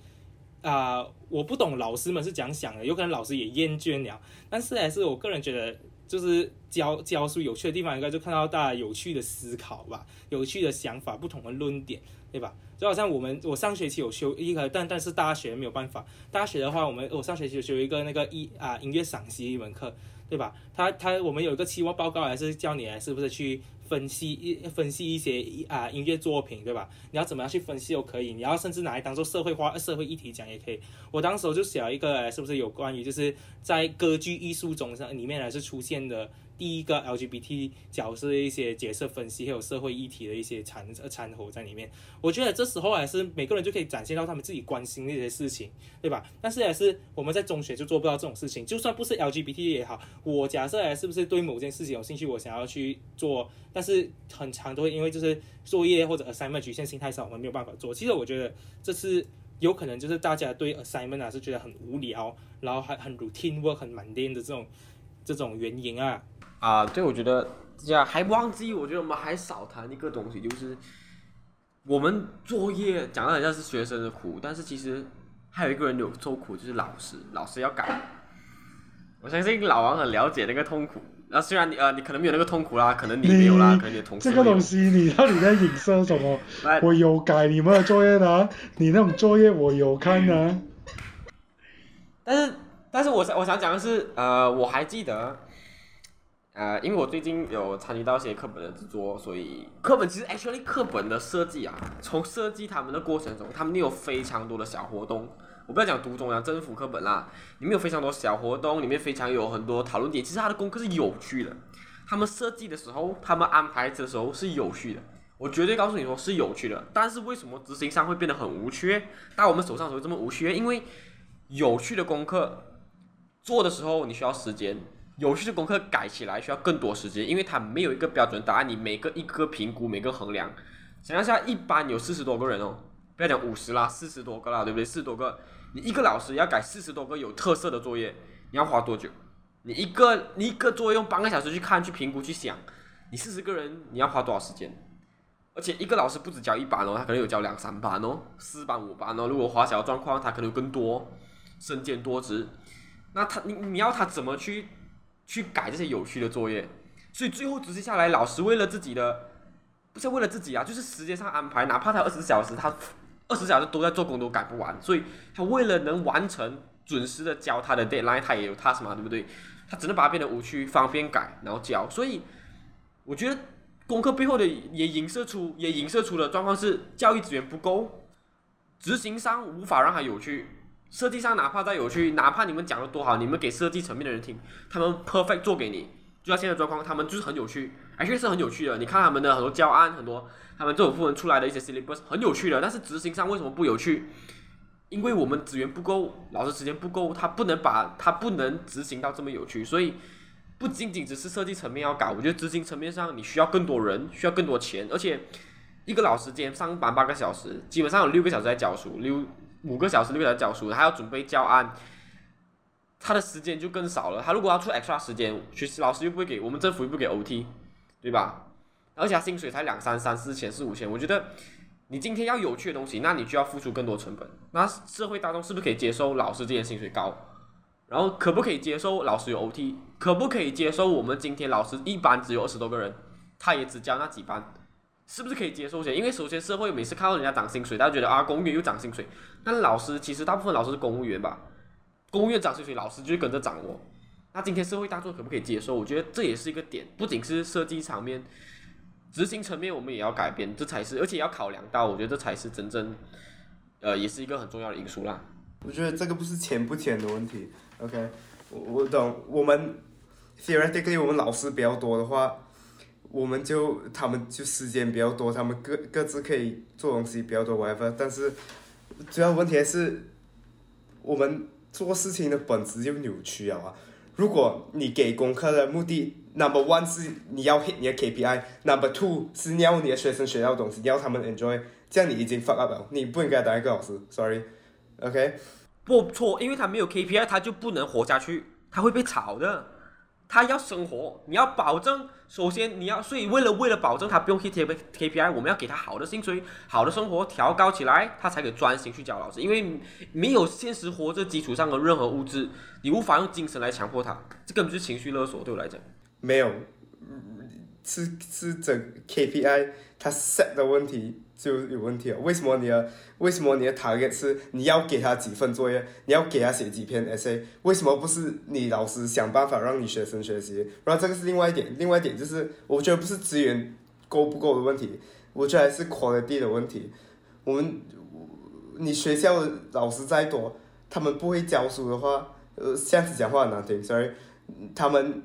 啊，我不懂老师们是怎样想的，有可能老师也厌倦了。但是还是我个人觉得，就是教教书有趣的地方，应该就看到大家有趣的思考吧，有趣的想法，不同的论点，对吧？就好像我们我上学期有修一个，但但是大学没有办法。大学的话，我们我上学期有修一个那个一啊音乐赏析一门课，对吧？他他我们有一个期末报告，还是叫你来是不是去。分析一分析一些啊音乐作品，对吧？你要怎么样去分析都可以，你要甚至拿来当做社会化社会议题讲也可以。我当时就写了一个，是不是有关于就是在歌剧艺术中上里面还是出现的。第一个 LGBT 角色的一些角色分析，还有社会议题的一些掺掺和在里面。我觉得这时候还是每个人就可以展现到他们自己关心的一些事情，对吧？但是还是我们在中学就做不到这种事情。就算不是 LGBT 也好，我假设还是不是对某件事情有兴趣，我想要去做，但是很长都会因为就是作业或者 assignment 局限性太少，我们没有办法做。其实我觉得这次有可能就是大家对 assignment 啊是觉得很无聊，然后还很 routine work 很 mundane 的这种这种原因啊。啊，对，我觉得这样还忘记，我觉得我们还少谈一个东西，就是我们作业讲的好像是学生的苦，但是其实还有一个人有受苦，就是老师，老师要改。我相信老王很了解那个痛苦，那虽然你呃你可能没有那个痛苦啦，可能你没有啦，可能你的同事这个东西你到底在影射什么？我有改你们的作业的，你那种作业我有看的。但是，但是我想我想讲的是，呃，我还记得。呃，因为我最近有参与到一些课本的制作，所以课本其实 actually 课本的设计啊，从设计他们的过程中，他们有非常多的小活动。我不要讲读中央政府课本啦，里面有非常多小活动，里面非常有很多讨论点。其实他的功课是有趣的，他们设计的时候，他们安排的时候是有趣的。我绝对告诉你说是有趣的，但是为什么执行上会变得很无趣？到我们手上时候这么无趣？因为有趣的功课做的时候你需要时间。有趣的功课改起来需要更多时间，因为它没有一个标准答案，你每个一个评估，每个衡量。想象下，一班有四十多个人哦，不要讲五十啦，四十多个啦，对不对？四十多个，你一个老师要改四十多个有特色的作业，你要花多久？你一个你一个作业用半个小时去看、去评估、去想，你四十个人你要花多少时间？而且一个老师不止教一班哦，他可能有教两三班哦，四班五班哦。如果花小状况，他可能更多，身兼多职。那他你你要他怎么去去改这些有趣的作业？所以最后执行下来，老师为了自己的，不是为了自己啊，就是时间上安排，哪怕他二十小时，他二十小时都在做工都改不完。所以他为了能完成准时的教他的 deadline，他也有 task 嘛，对不对？他只能把它变得无趣，方便改，然后教。所以我觉得。功课背后的也影射出，也影射出的状况是教育资源不够，执行上无法让它有趣，设计上哪怕再有趣，哪怕你们讲的多好，你们给设计层面的人听，他们 perfect 做给你，就像现在状况，他们就是很有趣，而且是很有趣的。你看他们的很多教案，很多他们这种部门出来的一些 syllabus 很有趣的，但是执行上为什么不有趣？因为我们资源不够，老师时间不够，他不能把他不能执行到这么有趣，所以。不仅仅只是设计层面要搞，我觉得执行层面上你需要更多人，需要更多钱，而且一个老师今天上班八个小时，基本上有六个小时在教书，六五个小时六个小时教书，还要准备教案，他的时间就更少了。他如果要出 extra 时间，学习老师又不会给我们政府又不给 OT，对吧？而且薪水才两三三四千四五千，我觉得你今天要有趣的东西，那你就要付出更多成本。那社会大众是不是可以接受老师这些薪水高？然后可不可以接受老师有 OT？可不可以接受我们今天老师一班只有二十多个人，他也只教那几班，是不是可以接受些？因为首先社会每次看到人家涨薪水，大家觉得啊，公务员又涨薪水。但老师其实大部分老师是公务员吧，公务员涨薪水，老师就跟着涨哦。那今天社会大众可不可以接受？我觉得这也是一个点，不仅是设计层面，执行层面我们也要改变，这才是，而且要考量到，我觉得这才是真正，呃，也是一个很重要的因素啦。我觉得这个不是钱不钱的问题。OK，我我懂。我们 theoretically 我们老师比较多的话，我们就他们就时间比较多，他们各各自可以做东西比较多 whatever。但是主要问题还是我们做事情的本质就扭曲了啊！如果你给功课的目的 number one 是你要 hit 你的 KPI，number two 是你要你的学生学到东西，你要他们 enjoy，这样你已经 fuck up 了，你不应该当一个老师，sorry，OK。不错，因为他没有 KPI，他就不能活下去，他会被炒的。他要生活，你要保证，首先你要，所以为了为了保证他不用去贴 K KPI，我们要给他好的薪水、好的生活，调高起来，他才可以专心去教老师。因为没有现实活着基础上的任何物质，你无法用精神来强迫他，这根本就是情绪勒索。对我来讲，没有，是是整 KPI 他 set 的问题。就有问题了。为什么你的为什么你的 target 是你要给他几份作业，你要给他写几篇 essay？为什么不是你老师想办法让你学生学习？然后这个是另外一点，另外一点就是我觉得不是资源够不够的问题，我觉得还是 quality 的问题。我们你学校的老师再多，他们不会教书的话，呃，这样子讲话很难听，sorry。他们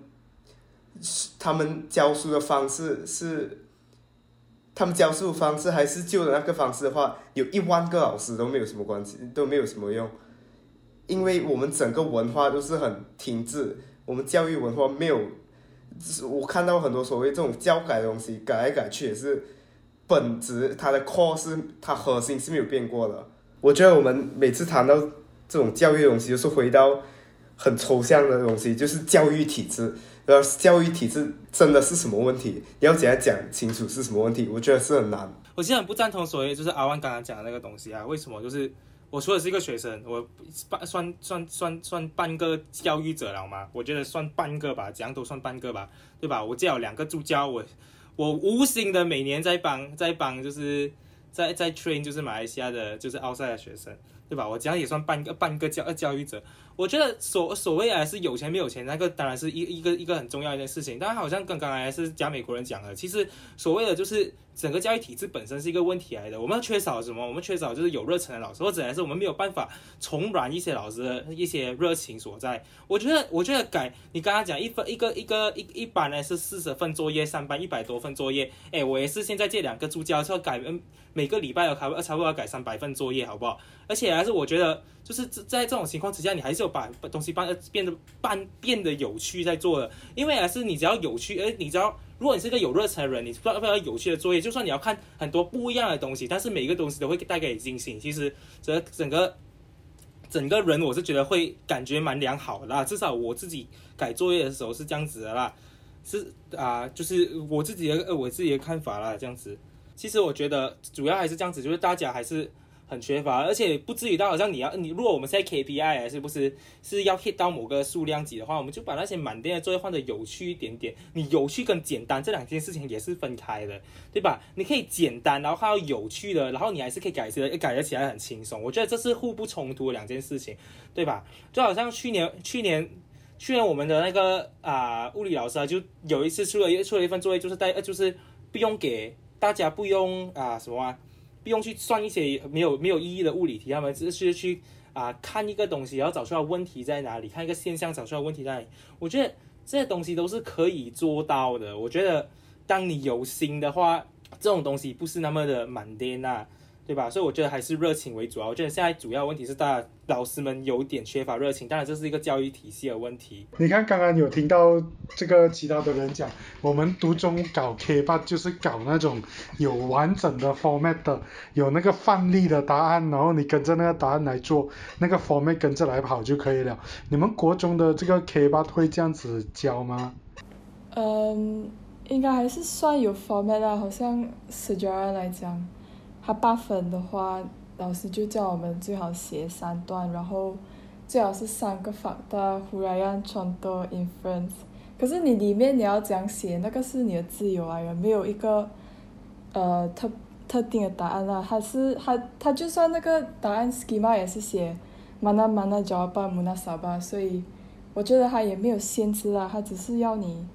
他们教书的方式是。他们教书方式还是旧的那个方式的话，有一万个老师都没有什么关系，都没有什么用，因为我们整个文化都是很停滞，我们教育文化没有，我看到很多所谓这种教改的东西，改来改去也是本质，它的 core 是它核心是没有变过的。我觉得我们每次谈到这种教育的东西，就是回到很抽象的东西，就是教育体制。呃，教育体制真的是什么问题？你要怎样讲清楚是什么问题？我觉得是很难。我现在很不赞同所谓就是阿万刚刚讲的那个东西啊。为什么？就是我说的是一个学生，我半算算算算半个教育者了吗？我觉得算半个吧，怎样都算半个吧，对吧？我教两个助教，我我无形的每年在帮在帮，就是在在 train 就是马来西亚的就是奥赛的学生，对吧？我这样也算半个半个教教育者。我觉得所所谓还是有钱没有钱，那个当然是一一个一个很重要一件事情。但好像刚刚才是讲美国人讲的，其实所谓的就是整个教育体制本身是一个问题来的。我们缺少什么？我们缺少就是有热忱的老师，或者还是我们没有办法重燃一些老师的一些热情所在。我觉得，我觉得改你刚刚讲一分一个一个一一般呢是四十份作业，三班一百多份作业。哎，我也是现在这两个助教要改，每个礼拜要差不多要改三百份作业，好不好？而且还是我觉得就是在这种情况之下，你还是有把东西办变得办变得有趣在做的，因为还是你只要有趣，哎，你只要如果你是个有热忱的人，你要不要有趣的作业，就算你要看很多不一样的东西，但是每一个东西都会带给你惊喜。其实这整个整个人我是觉得会感觉蛮良好的啦，至少我自己改作业的时候是这样子的啦，是啊，就是我自己的我自己的看法啦，这样子。其实我觉得主要还是这样子，就是大家还是很缺乏，而且不至于到好像你要你，如果我们现在 KPI 是不是是要 hit 到某个数量级的话，我们就把那些满电的作业换的有趣一点点。你有趣跟简单这两件事情也是分开的，对吧？你可以简单，然后还有有趣的，然后你还是可以改起来，改得起来很轻松。我觉得这是互不冲突的两件事情，对吧？就好像去年去年去年我们的那个啊物理老师啊，就有一次出了一出了一份作业，就是带就是不用给。大家不用啊什么啊，不用去算一些没有没有意义的物理题，他们只是去啊看一个东西，然后找出来问题在哪里，看一个现象找出来问题在哪里。我觉得这些东西都是可以做到的。我觉得当你有心的话，这种东西不是那么的满颠呐。对吧？所以我觉得还是热情为主啊。我觉得现在主要问题是大家老师们有点缺乏热情，当然这是一个教育体系的问题。你看刚刚有听到这个其他的人讲，我们读中搞 K 八就是搞那种有完整的 format 的，有那个范例的答案，然后你跟着那个答案来做，那个 format 跟着来跑就可以了。你们国中的这个 K 八会这样子教吗？嗯，应该还是算有 format 的，好像 s j a 来讲。他八分的话，老师就叫我们最好写三段，然后最好是三个法大，忽然让传多 inference。可是你里面你要怎样写，那个是你的自由啊，也没有一个呃特特定的答案啦。他是他他就算那个答案 schema 也是写 mana mana jawaban muna saba，所以我觉得他也没有限制啊，他只是要你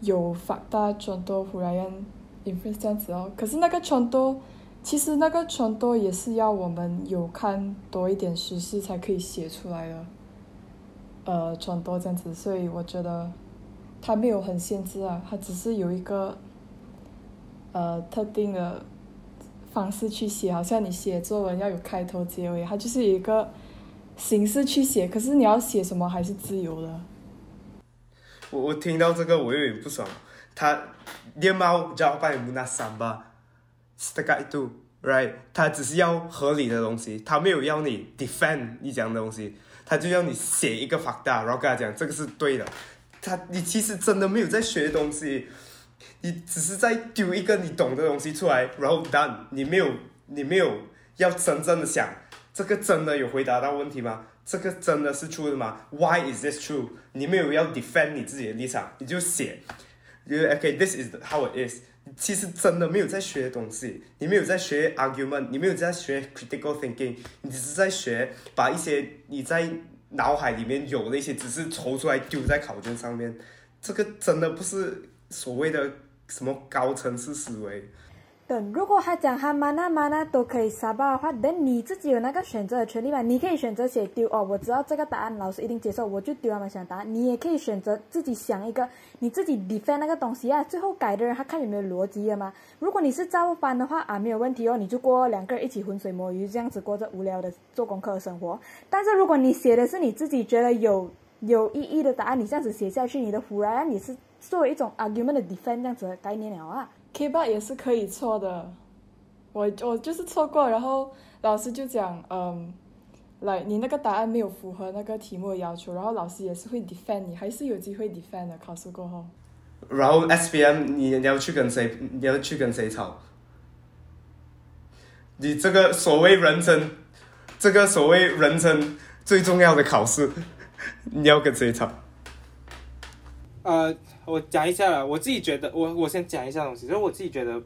有法大传多忽然让 inference 这样子哦。可是那个传多。其实那个传多也是要我们有看多一点实事才可以写出来的，呃，传多这样子，所以我觉得它没有很限制啊，它只是有一个呃特定的方式去写，好像你写作文要有开头结尾，它就是一个形式去写，可是你要写什么还是自由的。我我听到这个我有点不爽，他连猫叫拜姆那 Stakay do，right？他只是要合理的东西，他没有要你 defend 你讲的东西，他就要你写一个 fact，然后跟他讲这个是对的。他你其实真的没有在学东西，你只是在丢一个你懂的东西出来，然后 done。你没有你没有要真正的想，这个真的有回答到问题吗？这个真的是 true 的吗？Why is this true？你没有要 defend 你自己的立场，你就写，OK，this is how it is。其实真的没有在学东西，你没有在学 argument，你没有在学 critical thinking，你只是在学把一些你在脑海里面有的一些知识抽出来丢在考卷上面，这个真的不是所谓的什么高层次思维。等如果他讲他妈那妈那都可以撒巴的话，那你自己有那个选择的权利嘛？你可以选择写丢哦，我知道这个答案老师一定接受，我就丢他们想答案。你也可以选择自己想一个，你自己 defend 那个东西啊。最后改的人他看有没有逻辑的嘛？如果你是照搬的话啊，没有问题哦，你就过两个人一起浑水摸鱼，这样子过着无聊的做功课的生活。但是如果你写的是你自己觉得有有意义的答案，你这样子写下去，你的忽然你是作为一种 argument 的 defend 这样子的概念了啊。K 八也是可以错的，我我就是错过，然后老师就讲，嗯，来你那个答案没有符合那个题目的要求，然后老师也是会 defend 你，还是有机会 defend 的，考试过后。然后 S B M 你你要去跟谁？你要去跟谁吵？你这个所谓人生，这个所谓人生最重要的考试，你要跟谁吵？呃。我讲一下了，我自己觉得，我我先讲一下东西，就是我自己觉得，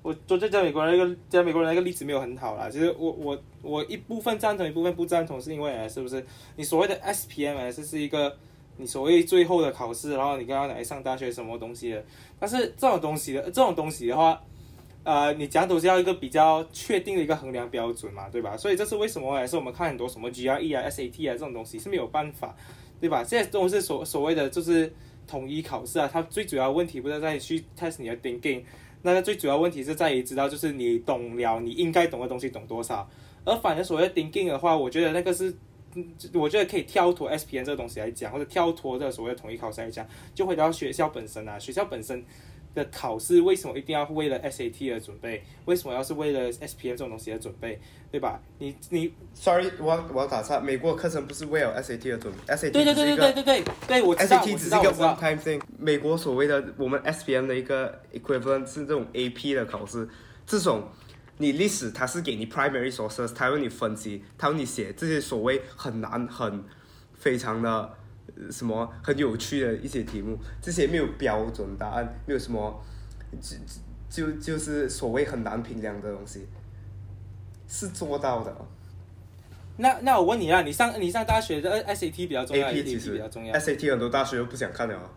我昨天讲美国人那个讲美国人那个例子没有很好啦。其实我我我一部分赞同，一部分不赞同，是因为是不是你所谓的 S P M S 是一个你所谓最后的考试，然后你刚刚来上大学什么东西的，但是这种东西的这种东西的话，呃，你讲都是要一个比较确定的一个衡量标准嘛，对吧？所以这是为什么也是我们看很多什么 G R E 啊 S A T 啊这种东西是没有办法，对吧？现在都是所所谓的就是。统一考试啊，它最主要问题不是在于去 test 你的 thinking，那个最主要问题是在于知道就是你懂了你应该懂的东西懂多少，而反正所谓 thinking 的话，我觉得那个是。我觉得可以跳脱 S P N 这个东西来讲，或者跳脱这个所谓的统一考试来讲，就回到学校本身啊。学校本身的考试为什么一定要为了 SAT 而准备？为什么要是为了 SPM 这种东西而准备？对吧？你你，sorry，我我要打岔，美国课程不是为了 SAT 而准备，SAT 对对对对对对对，对我 SAT 只是一个 one time thing。美国所谓的我们 SPM 的一个 equivalent 是这种 AP 的考试，这种。你历史它是给你 primary sources，它让你分析，它让你写这些所谓很难、很非常的什么很有趣的一些题目，这些没有标准答案，没有什么就就就是所谓很难评量的东西，是做到的。那那我问你啊，你上你上大学的 SAT 比较重要，AP 比较重要，SAT 很多大学都不想看了。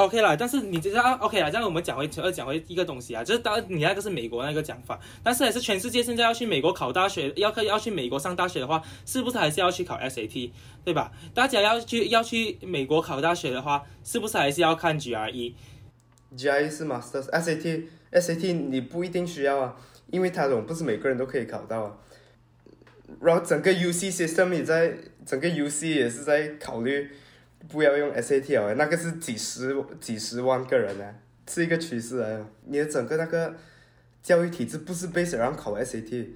OK 啦，但是你知道 OK 啦，这样我们讲回要讲回一个东西啊，就是当你那个是美国那个讲法，但是还是全世界现在要去美国考大学，要要去美国上大学的话，是不是还是要去考 SAT，对吧？大家要去要去美国考大学的话，是不是还是要看 GRE？GRE 是 master，SAT，SAT 你不一定需要啊，因为它总不是每个人都可以考到啊。然后整个 UC system 也在，整个 UC 也是在考虑。不要用 SAT 哦，那个是几十几十万个人呢，是一个趋势啊。你的整个那个教育体制不是 base 上考 SAT，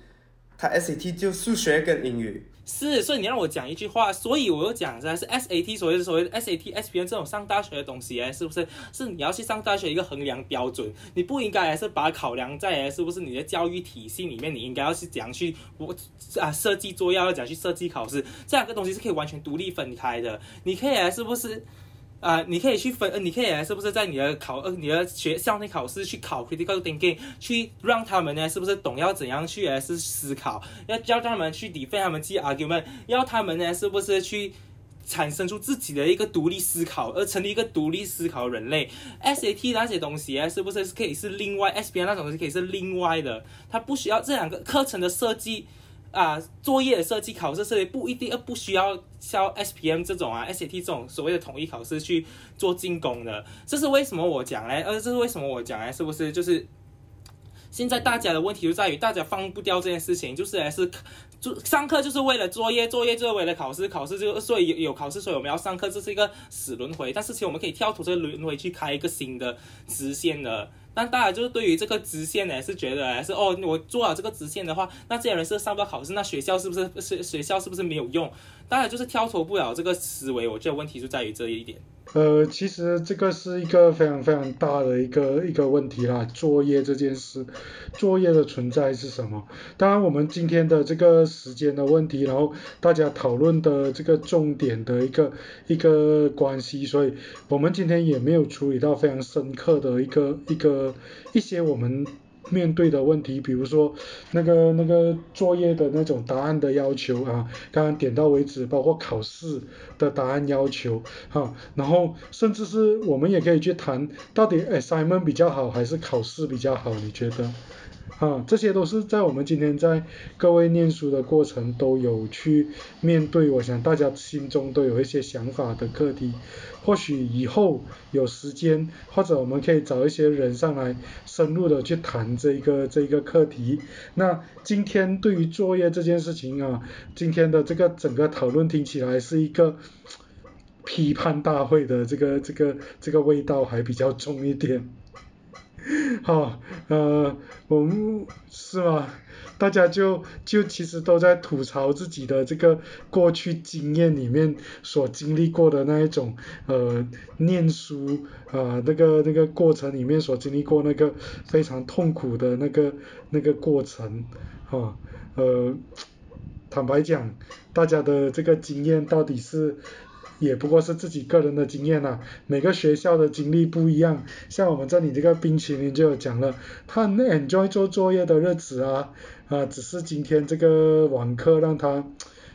它 SAT 就数学跟英语。是，所以你让我讲一句话，所以我又讲的是 SAT，所谓的所谓的 SAT、SPN 这种上大学的东西，哎，是不是？是你要去上大学一个衡量标准，你不应该还是把考量在，是不是你的教育体系里面，你应该要去怎样去我啊设计作业，要怎样去设计考试，这两个东西是可以完全独立分开的，你可以是不是？啊，你可以去分，呃，你可以是不是在你的考，呃，你的学校内考试去考 critical thinking，去让他们呢，是不是懂要怎样去，是思考，要教他们去 defend 他们自己 argument，要他们呢，是不是去产生出自己的一个独立思考，而成立一个独立思考人类？SAT 那些东西啊，是不是可以是另外？SBN 那种东西可以是另外的，它不需要这两个课程的设计。啊，作业设计、考试设计不一定，不需要像 S P M 这种啊，S A T 这种所谓的统一考试去做进攻的。这是为什么我讲嘞？呃，这是为什么我讲嘞？是不是就是现在大家的问题就在于大家放不掉这件事情，就是还是就上课就是为了作业，作业就是为了考试，考试就所以有有考试，所以我们要上课，这是一个死轮回。但是其实我们可以跳脱这个轮回去开一个新的直线的。但大家就是对于这个直线呢，是觉得是哦，我做了这个直线的话，那这些人是上不了考试，那学校是不是是学校是不是没有用？当然就是跳脱不了这个思维，我觉得问题就在于这一点。呃，其实这个是一个非常非常大的一个一个问题啦，作业这件事，作业的存在是什么？当然，我们今天的这个时间的问题，然后大家讨论的这个重点的一个一个关系，所以我们今天也没有处理到非常深刻的一个一个一些我们。面对的问题，比如说那个那个作业的那种答案的要求啊，刚刚点到为止，包括考试的答案要求哈，然后甚至是我们也可以去谈，到底 assignment 比较好还是考试比较好？你觉得？啊，这些都是在我们今天在各位念书的过程都有去面对，我想大家心中都有一些想法的课题。或许以后有时间，或者我们可以找一些人上来深入的去谈这一个这一个课题。那今天对于作业这件事情啊，今天的这个整个讨论听起来是一个批判大会的这个这个这个味道还比较重一点。好，呃，我们是吗？大家就就其实都在吐槽自己的这个过去经验里面所经历过的那一种呃念书啊那个那个过程里面所经历过那个非常痛苦的那个那个过程，哈，呃，坦白讲，大家的这个经验到底是。也不过是自己个人的经验啦，每个学校的经历不一样。像我们这里这个冰淇淋就有讲了，他很 enjoy 做作业的日子啊，啊，只是今天这个网课让他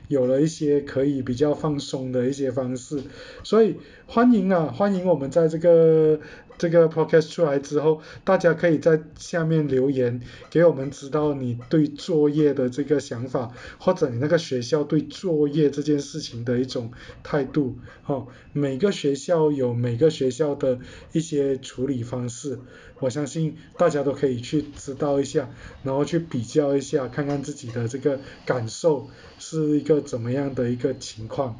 有了一些可以比较放松的一些方式。所以欢迎啊，欢迎我们在这个这个 podcast 出来之后，大家可以在下面留言，给我们知道你对作业的这个想法，或者你那个学校对作业这件事情的一种态度。哦，每个学校有每个学校的一些处理方式，我相信大家都可以去知道一下，然后去比较一下，看看自己的这个感受是一个怎么样的一个情况。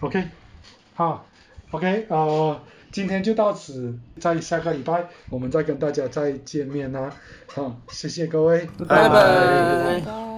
OK，好，OK，呃，今天就到此，在下个礼拜我们再跟大家再见面啦。好，谢谢各位，拜拜拜拜。